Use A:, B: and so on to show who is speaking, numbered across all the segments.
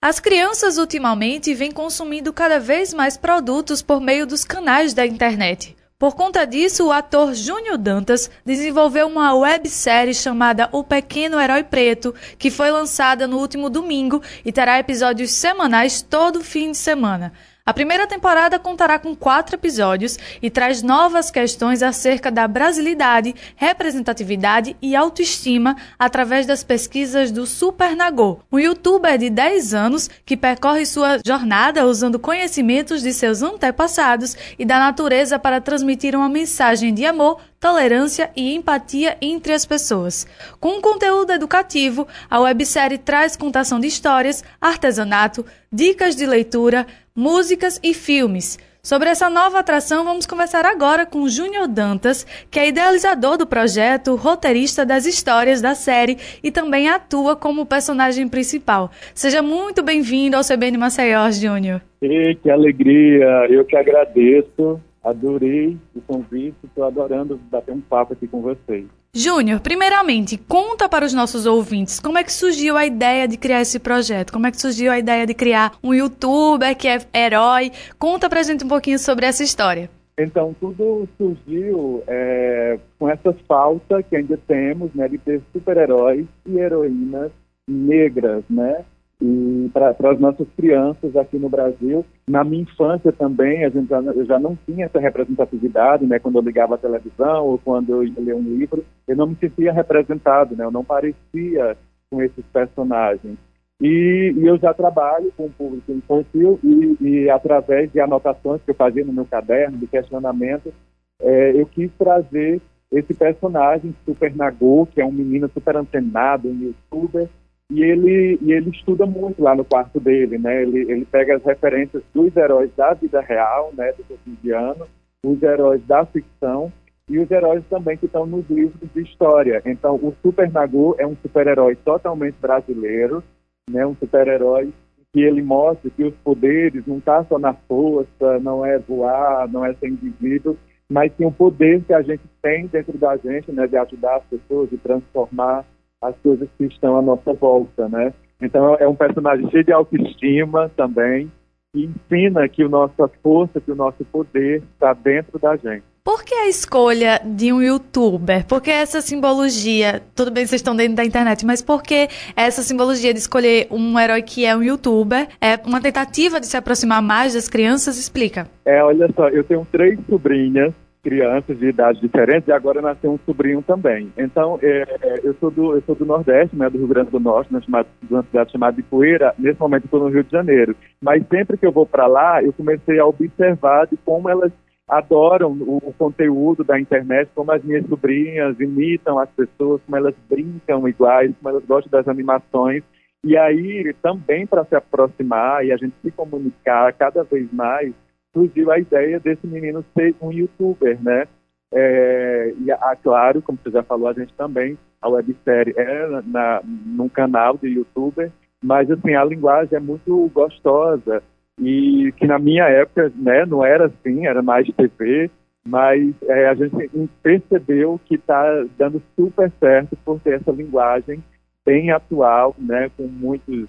A: As crianças ultimamente vêm consumindo cada vez mais produtos por meio dos canais da internet. Por conta disso, o ator Júnior Dantas desenvolveu uma websérie chamada O Pequeno Herói Preto, que foi lançada no último domingo e terá episódios semanais todo fim de semana. A primeira temporada contará com quatro episódios e traz novas questões acerca da brasilidade, representatividade e autoestima através das pesquisas do Super Nagô, um youtuber de 10 anos que percorre sua jornada usando conhecimentos de seus antepassados e da natureza para transmitir uma mensagem de amor, tolerância e empatia entre as pessoas. Com um conteúdo educativo, a websérie traz contação de histórias, artesanato, dicas de leitura, músicas e filmes. Sobre essa nova atração, vamos conversar agora com Júnior Dantas, que é idealizador do projeto, roteirista das histórias da série e também atua como personagem principal. Seja muito bem-vindo ao CBN Maceió, Júnior.
B: E que alegria! Eu que agradeço. Adorei o convite, estou adorando bater um papo aqui com vocês.
A: Júnior, primeiramente, conta para os nossos ouvintes como é que surgiu a ideia de criar esse projeto, como é que surgiu a ideia de criar um youtuber que é herói. Conta para a gente um pouquinho sobre essa história.
B: Então, tudo surgiu é, com essa falta que ainda temos né, de ter super-heróis e heroínas negras, né? E para as nossas crianças aqui no Brasil. Na minha infância também, a gente já, eu já não tinha essa representatividade, né? Quando eu ligava a televisão ou quando eu ia ler um livro, eu não me sentia representado, né? Eu não parecia com esses personagens. E, e eu já trabalho com o público infantil e, e, através de anotações que eu fazia no meu caderno, de questionamento, é, eu quis trazer esse personagem, Super Nagô, que é um menino super antenado, um youtuber, e ele, e ele estuda muito lá no quarto dele, né? Ele, ele pega as referências dos heróis da vida real, né, do cotidiano, os heróis da ficção e os heróis também que estão nos livros de história. Então, o Super Nagu é um super-herói totalmente brasileiro, né? Um super-herói que ele mostra que os poderes não tá só na força, não é voar, não é ser indivíduo, mas sim um poder que a gente tem dentro da gente, né? De ajudar as pessoas, de transformar as coisas que estão à nossa volta, né? Então é um personagem cheio de autoestima também, que ensina que a nossa força, que o nosso poder está dentro da gente.
A: Por que a escolha de um youtuber? Por que essa simbologia? Tudo bem, vocês estão dentro da internet, mas por que essa simbologia de escolher um herói que é um youtuber? É uma tentativa de se aproximar mais das crianças? Explica.
B: É, olha só, eu tenho três sobrinhas crianças de idades diferentes e agora nasceu um sobrinho também. Então, é, é, eu, sou do, eu sou do Nordeste, né, do Rio Grande do Norte, na chamada, uma cidade chamada de Poeira. Nesse momento estou no Rio de Janeiro. Mas sempre que eu vou para lá, eu comecei a observar de como elas adoram o, conteúdo da internet, como as minhas sobrinhas imitam as pessoas, como elas brincam iguais, como elas gostam das animações. E aí, também para se aproximar e a gente se comunicar cada vez mais, surgiu a ideia desse menino ser um youtuber, né? É, e, a, claro, como você já falou, a gente também, a websérie é na, num canal de youtuber, mas assim, a linguagem é muito gostosa e que na minha época, né, não era assim, era mais TV, mas é, a gente percebeu que está dando super certo por ter essa linguagem bem atual, né, com muitos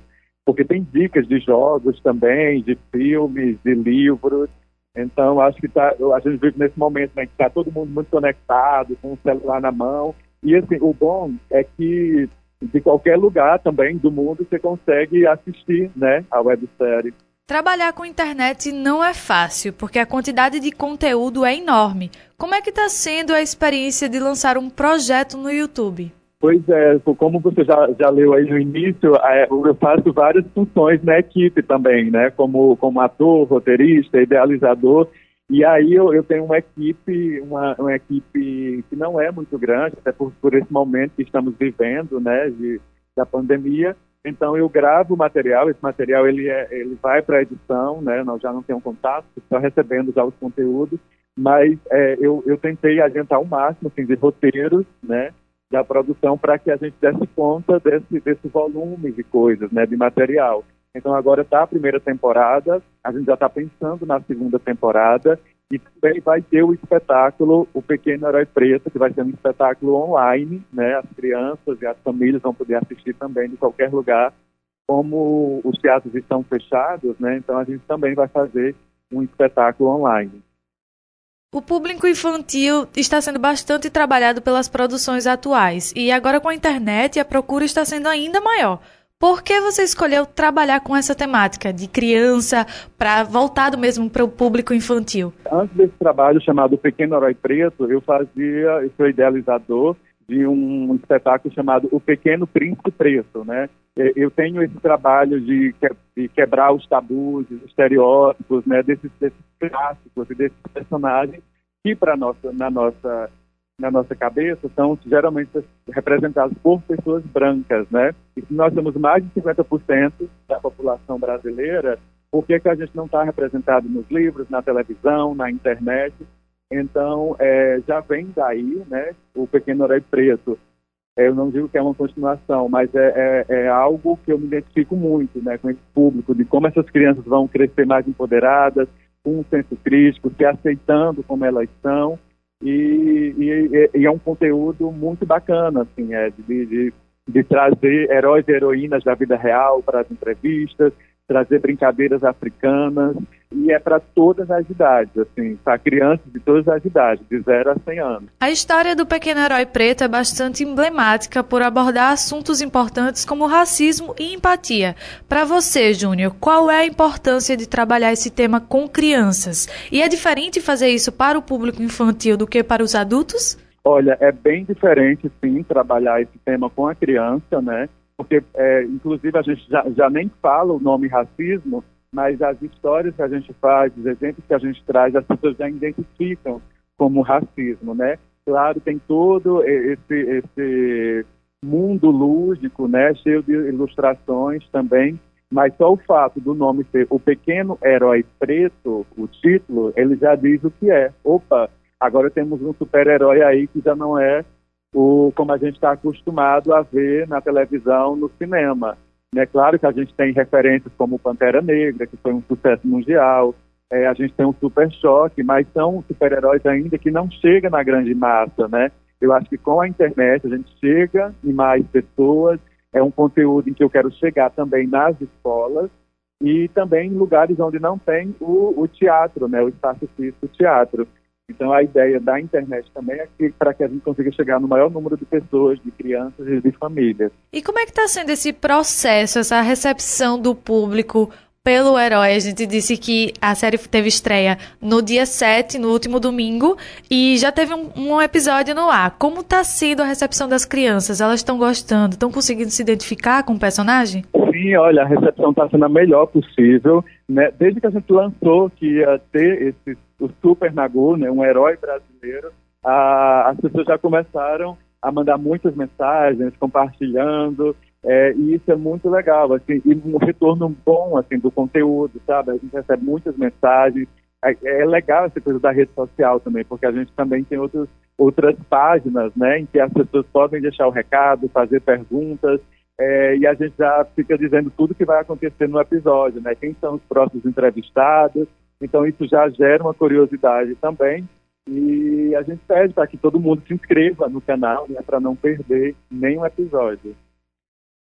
B: porque tem dicas de jogos também, de filmes, de livros. Então, acho que tá, a gente vive nesse momento né, que está todo mundo muito conectado, com o celular na mão. E assim, o bom é que de qualquer lugar também do mundo você consegue assistir né, a websérie.
A: Trabalhar com internet não é fácil, porque a quantidade de conteúdo é enorme. Como é que está sendo a experiência de lançar um projeto no YouTube?
B: Pois é, como você já, já leu aí no início, é, eu faço várias funções na equipe também, né? Como, como ator, roteirista, idealizador. E aí eu, eu tenho uma equipe, uma, uma equipe que não é muito grande, até por, por esse momento que estamos vivendo, né? De, da pandemia. Então eu gravo o material, esse material ele, é, ele vai para edição, né? Nós já não temos contato, só recebendo já os conteúdos, mas é, eu, eu tentei adiantar o máximo, assim, de roteiros, né? Da produção para que a gente desse conta desse, desse volume de coisas, né, de material. Então agora está a primeira temporada, a gente já está pensando na segunda temporada e também vai ter o espetáculo O Pequeno Herói Preto, que vai ser um espetáculo online, né? As crianças e as famílias vão poder assistir também de qualquer lugar como os teatros estão fechados, né, então a gente também vai fazer um espetáculo online.
A: O público infantil está sendo bastante trabalhado pelas produções atuais e agora com a internet a procura está sendo ainda maior. Por que você escolheu trabalhar com essa temática de criança para voltado mesmo para o público infantil?
B: Antes desse trabalho chamado Pequeno Herói Preto, eu fazia, eu sou idealizador de um espetáculo chamado O Pequeno Príncipe Preto, né? Eu tenho esse trabalho de, quebrar os tabus, os estereótipos, né? Desses, desses clássicos e desses personagens que para nossa na nossa na nossa cabeça são geralmente representados por pessoas brancas, né? E se nós temos mais de 50% da população brasileira, por que, que a gente não está representado nos livros, na televisão, na internet? Então, é, já vem daí, né? O Pequeno Herói Preto. É, eu não digo que é uma continuação, mas é, é, é, algo que eu me identifico muito, né? Com esse público, de como essas crianças vão crescer mais empoderadas, com um senso crítico, se aceitando como elas são e, e, e, é um conteúdo muito bacana, assim, é, de, de, de trazer heróis e heroínas da vida real para as entrevistas, trazer brincadeiras africanas, e é para todas as idades, assim, para crianças de todas as idades, de 0 a 100 anos.
A: A história do Pequeno Herói Preto é bastante emblemática por abordar assuntos importantes como racismo e empatia. Para você, Júnior, qual é a importância de trabalhar esse tema com crianças? E é diferente fazer isso para o público infantil do que para os adultos?
B: Olha, é bem diferente, sim, trabalhar esse tema com a criança, né? Porque, é, inclusive, a gente já, já nem fala o nome racismo, mas as histórias que a gente faz, os exemplos que a gente traz, as pessoas já identificam como racismo, né? Claro, tem todo esse, esse mundo lúdico, né, cheio de ilustrações também, mas só o fato do nome ser O Pequeno Herói Preto, o título, ele já diz o que é. Opa, agora temos um super-herói aí que já não é o como a gente está acostumado a ver na televisão, no cinema. É claro que a gente tem referências como Pantera Negra, que foi um sucesso mundial, é, a gente tem um Super Choque, mas são super-heróis ainda que não chegam na grande massa, né? Eu acho que com a internet a gente chega em mais pessoas, é um conteúdo em que eu quero chegar também nas escolas e também em lugares onde não tem o, o teatro, né? O espaço físico teatro. Então, a ideia da internet também é que, para que a gente consiga chegar no maior número de pessoas, de crianças e de famílias.
A: E como é que está sendo esse processo, essa recepção do público pelo herói? A gente disse que a série teve estreia no dia 7, no último domingo, e já teve um, um episódio no ar. Como está sendo a recepção das crianças? Elas estão gostando? Estão conseguindo se identificar com o personagem?
B: Sim, olha, a recepção está sendo a melhor possível. Né? Desde que a gente lançou que ia ter esse o Super Nagu, né, um herói brasileiro, a, as pessoas já começaram a mandar muitas mensagens, compartilhando, é, e isso é muito legal, assim, e um retorno bom, assim, do conteúdo, sabe? A gente recebe muitas mensagens, é, é legal essa coisa da rede social também, porque a gente também tem outros, outras páginas, né, em que as pessoas podem deixar o recado, fazer perguntas, é, e a gente já fica dizendo tudo que vai acontecer no episódio, né? Quem são os próximos entrevistados, então isso já gera uma curiosidade também. E a gente pede para que todo mundo se inscreva no canal, né, para não perder nenhum episódio.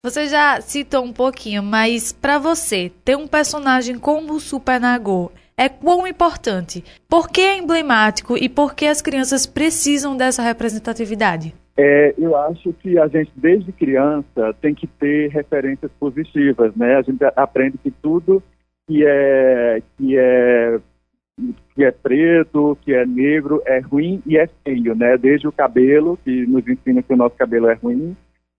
A: Você já citou um pouquinho, mas para você, ter um personagem como o Super Nagô é quão importante? Por que é emblemático e por que as crianças precisam dessa representatividade?
B: É, eu acho que a gente, desde criança, tem que ter referências positivas, né? A gente aprende que tudo que é, que é que é preto, que é negro, é ruim e é feio, né? Desde o cabelo, que nos ensina que o nosso cabelo é ruim,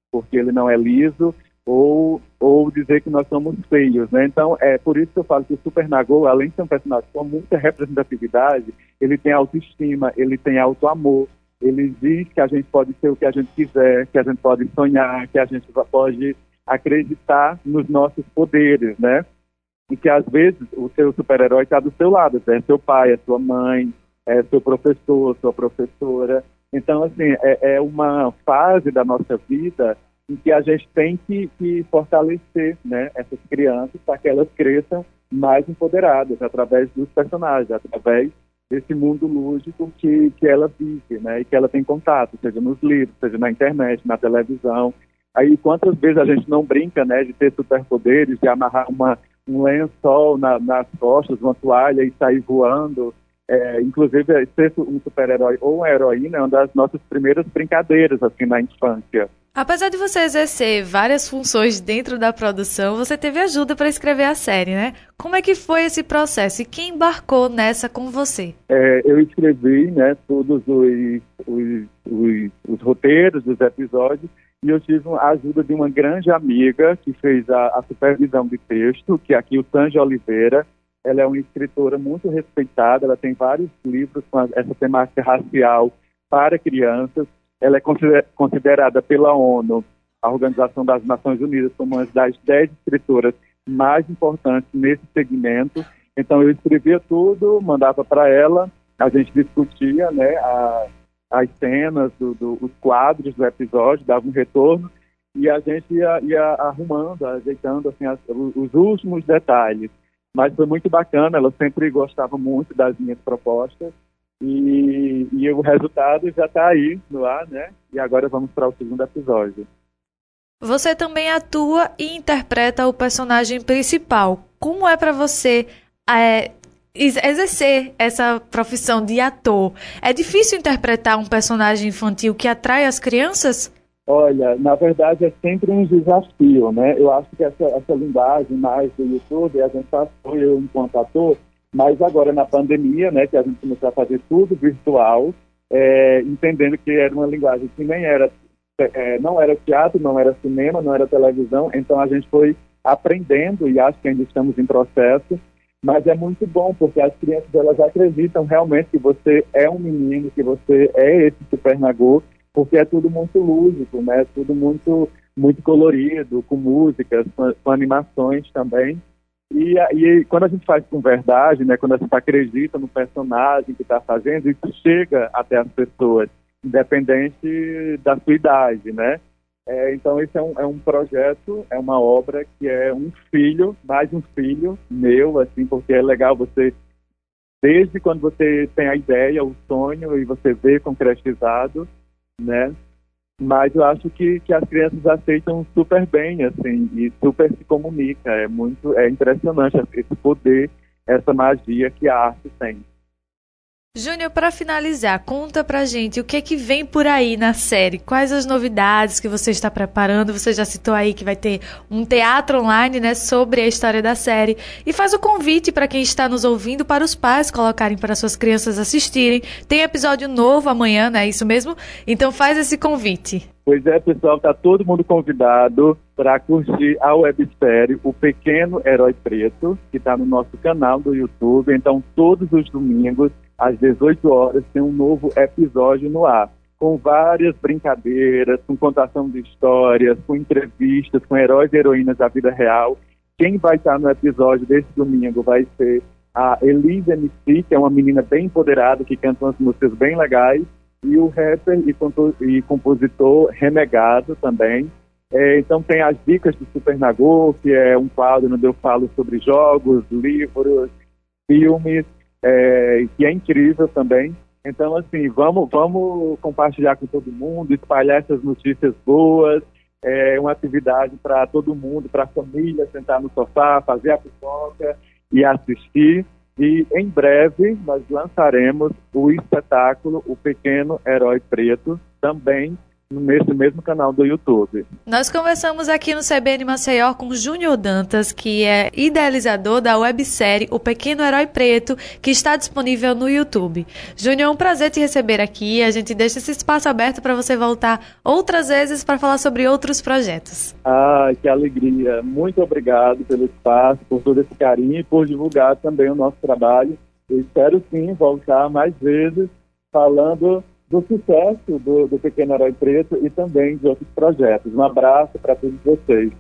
B: porque ele não é liso, ou, ou dizer que nós somos feios, né? Então, é por isso que eu falo que o Super Nagô, além de ser um personagem com muita representatividade, ele tem autoestima, ele tem auto-amor, ele diz que a gente pode ser o que a gente quiser, que a gente pode sonhar, que a gente pode acreditar nos nossos poderes, né? E que às vezes o seu super-herói está do seu lado, é seu pai, é sua mãe, é seu professor, sua professora. Então, assim, é, é uma fase da nossa vida em que a gente tem que, que fortalecer né, essas crianças para que elas cresçam mais empoderadas através dos personagens, através desse mundo lúdico que, que ela vive, né, e que ela tem contato, seja nos livros, seja na internet, na televisão. Aí quantas vezes a gente não brinca, né, de ter superpoderes, de amarrar uma, um lençol na, nas costas, uma toalha e sair voando. É, inclusive, ser um super-herói ou uma heroína é uma das nossas primeiras brincadeiras, assim, na infância.
A: Apesar de você exercer várias funções dentro da produção, você teve ajuda para escrever a série, né? Como é que foi esse processo e quem embarcou nessa com você?
B: É, eu escrevi, né, todos os, os, os, os, roteiros dos episódios e eu tive a ajuda de uma grande amiga que fez a, a supervisão de texto, que é aqui o Sanji Oliveira, ela é uma escritora muito respeitada, ela tem vários livros com essa temática racial para crianças. Ela é considerada pela ONU, a Organização das Nações Unidas, como uma das dez escritoras mais importantes nesse segmento. Então eu escrevia tudo, mandava para ela, a gente discutia né, a, as cenas, do, do, os quadros do episódio, dava um retorno e a gente ia, ia arrumando, ajeitando assim, as, os últimos detalhes. Mas foi muito bacana, ela sempre gostava muito das minhas propostas. E, e o resultado já está aí no ar, né? E agora vamos para o segundo episódio.
A: Você também atua e interpreta o personagem principal. Como é para você é, exercer essa profissão de ator? É difícil interpretar um personagem infantil que atrai as crianças?
B: Olha, na verdade é sempre um desafio, né? Eu acho que essa, essa linguagem mais do YouTube, a gente passou, eu enquanto ator, mas agora na pandemia, né, que a gente começou a fazer tudo virtual, é, entendendo que era uma linguagem que nem era, é, não era teatro, não era cinema, não era televisão, então a gente foi aprendendo e acho que ainda estamos em processo, mas é muito bom porque as crianças elas acreditam realmente que você é um menino, que você é esse super nagô porque é tudo muito lúdico, né? Tudo muito muito colorido, com músicas, com, com animações também. E, e, quando a gente faz com verdade, né, quando a gente acredita no personagem que está fazendo, isso chega até as pessoas, independente da sua idade, né? É, então esse é um, é um projeto, é uma obra que é um filho, mais um filho meu, assim, porque é legal você, desde quando você tem a ideia, o sonho e você vê concretizado, né? Mas eu acho que, que as crianças aceitam super bem, assim, e super se comunica. É muito, é impressionante esse poder, essa magia que a arte tem.
A: Júnior, para finalizar, conta pra gente o que é que vem por aí na série. Quais as novidades que você está preparando? Você já citou aí que vai ter um teatro online, né, sobre a história da série. E faz o convite para quem está nos ouvindo para os pais colocarem para suas crianças assistirem. Tem episódio novo amanhã, né? Isso mesmo? Então faz esse convite.
B: Pois é, pessoal, tá todo mundo convidado para curtir a websérie O Pequeno Herói Preto, que está no nosso canal do YouTube. Então, todos os domingos às 18 horas, tem um novo episódio no ar, com várias brincadeiras, com contação de histórias, com entrevistas com heróis e heroínas da vida real. Quem vai estar no episódio desse domingo vai ser a Elisa MC, que é uma menina bem empoderada, que canta umas músicas bem legais, e o rapper e, compositor Renegado também. É, então tem as dicas do Super Nagô, que é um quadro onde eu falo sobre jogos, livros, filmes, é, que é incrível também. Então, assim, vamos, vamos compartilhar com todo mundo, espalhar essas notícias boas, é uma atividade para todo mundo, para a família, sentar no sofá, fazer a pipoca e assistir. E em breve nós lançaremos o espetáculo O Pequeno Herói Preto, também nesse mesmo canal do YouTube.
A: Nós conversamos aqui no CBN Maceió com Júnior Dantas, que é idealizador da websérie O Pequeno Herói Preto, que está disponível no YouTube. Júnior, é um prazer te receber aqui. A gente deixa esse espaço aberto para você voltar outras vezes para falar sobre outros projetos.
B: Ah, que alegria. Muito obrigado pelo espaço, por todo esse carinho e por divulgar também o nosso trabalho. Eu espero sim voltar mais vezes falando do sucesso do, do Pequeno Herói Preto e também de outros projetos. Um abraço para todos vocês.